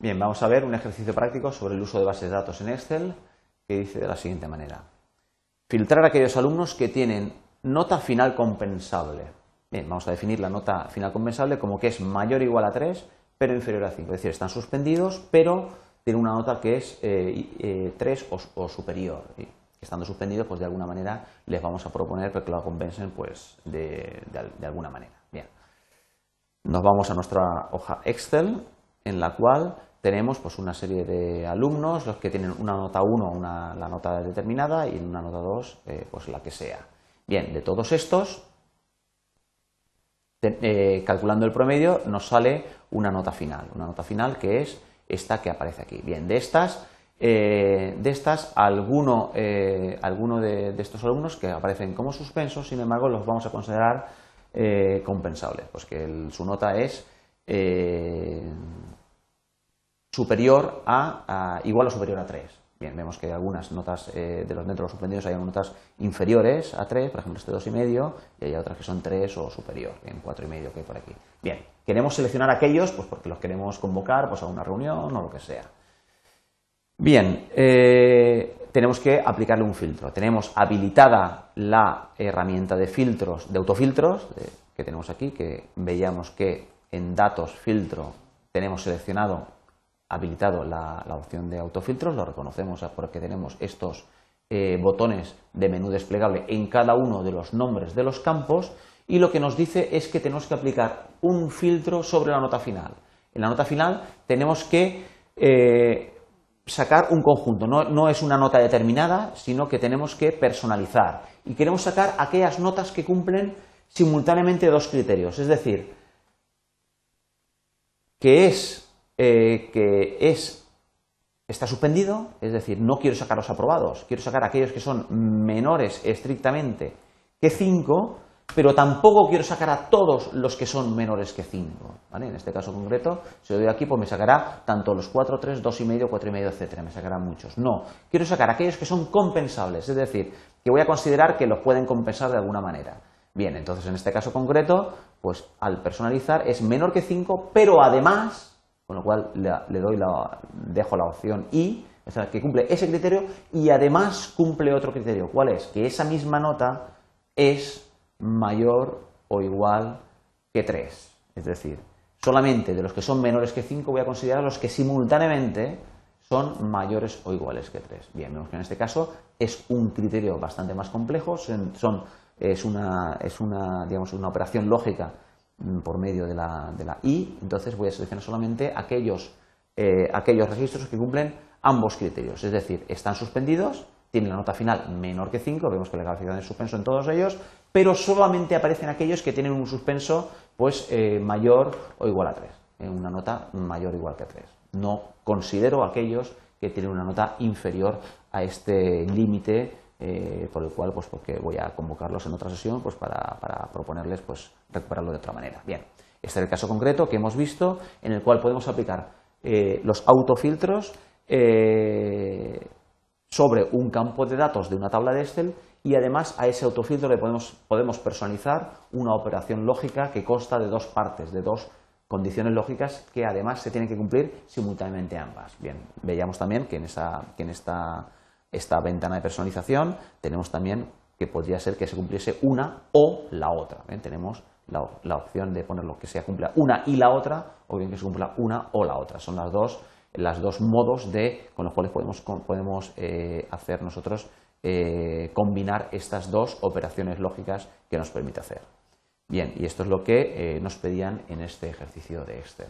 Bien, vamos a ver un ejercicio práctico sobre el uso de bases de datos en Excel que dice de la siguiente manera. Filtrar a aquellos alumnos que tienen nota final compensable. Bien, vamos a definir la nota final compensable como que es mayor o igual a 3, pero inferior a 5. Es decir, están suspendidos, pero tienen una nota que es 3 eh, eh, o, superior. Estando suspendidos, pues de alguna manera les vamos a proponer que lo compensen pues, de, de alguna manera. Bien. Nos vamos a nuestra hoja Excel, en la cual tenemos pues, una serie de alumnos, los que tienen una nota 1, una, la nota determinada, y una nota 2, eh, pues la que sea. Bien, de todos estos, eh, calculando el promedio, nos sale una nota final, una nota final que es esta que aparece aquí. Bien, de estas, eh, de estas alguno, alguno de, estos alumnos que aparecen como suspensos, sin embargo, los vamos a considerar compensables, pues que su nota es superior a, igual o superior a 3. Bien, vemos que algunas notas eh, de los dentro de los suspendidos hay notas inferiores a 3, por ejemplo este 2,5, y hay otras que son 3 o superior, en 4,5 que hay por aquí. Bien, queremos seleccionar aquellos pues porque los queremos convocar pues, a una reunión o lo que sea. Bien, eh, tenemos que aplicarle un filtro. Tenemos habilitada la herramienta de filtros, de autofiltros, que tenemos aquí, que veíamos que en datos filtro tenemos seleccionado habilitado la, opción de autofiltros, lo reconocemos porque tenemos estos eh, botones de menú desplegable en cada uno de los nombres de los campos y lo que nos dice es que tenemos que aplicar un filtro sobre la nota final. En la nota final tenemos que eh, sacar un conjunto, no, no, es una nota determinada, sino que tenemos que personalizar. Y queremos sacar aquellas notas que cumplen simultáneamente dos criterios, es decir, que es eh, que es, está suspendido, es decir, no quiero sacar los aprobados, quiero sacar aquellos que son menores estrictamente que 5, pero tampoco quiero sacar a todos los que son menores que 5. En este caso concreto, si lo doy aquí, pues me sacará tanto los 4, 3, 2,5, 4,5, etcétera, me sacará muchos. No, quiero sacar aquellos que son compensables, es decir, que voy a considerar que los pueden compensar de alguna manera. Bien, entonces en este caso concreto, pues al personalizar es menor que 5, pero además con lo cual le, doy la, dejo la opción I, que cumple ese criterio y además cumple otro criterio. ¿Cuál es? Que esa misma nota es mayor o igual que 3. Es decir, solamente de los que son menores que 5 voy a considerar los que simultáneamente son mayores o iguales que 3. Bien, vemos que en este caso es un criterio bastante más complejo, son, es, una, es una, digamos, una operación lógica por medio de la, de la I, entonces voy a seleccionar solamente aquellos, eh, aquellos registros que cumplen ambos criterios, es decir, están suspendidos, tienen la nota final menor que 5, vemos que la calificación es suspenso en todos ellos, pero solamente aparecen aquellos que tienen un suspenso pues, eh, mayor o igual a 3, en eh, una nota mayor o igual que 3. No considero aquellos que tienen una nota inferior a este límite eh, por el cual pues porque voy a convocarlos en otra sesión pues para, proponerles pues recuperarlo de otra manera. Bien, este es el caso concreto que hemos visto en el cual podemos aplicar eh, los autofiltros eh, sobre un campo de datos de una tabla de Excel y además a ese autofiltro le podemos, podemos personalizar una operación lógica que consta de dos partes, de dos condiciones lógicas que además se tienen que cumplir simultáneamente ambas. Bien, veíamos también que en, esa, que en esta esta ventana de personalización, tenemos también que podría ser que se cumpliese una o la otra. Tenemos la, opción de poner lo que sea cumpla una y la otra, o bien que se cumpla una o la otra. Son las dos, las dos modos de, con los cuales podemos, podemos eh, hacer nosotros eh, combinar estas dos operaciones lógicas que nos permite hacer. Bien, y esto es lo que eh, nos pedían en este ejercicio de Excel.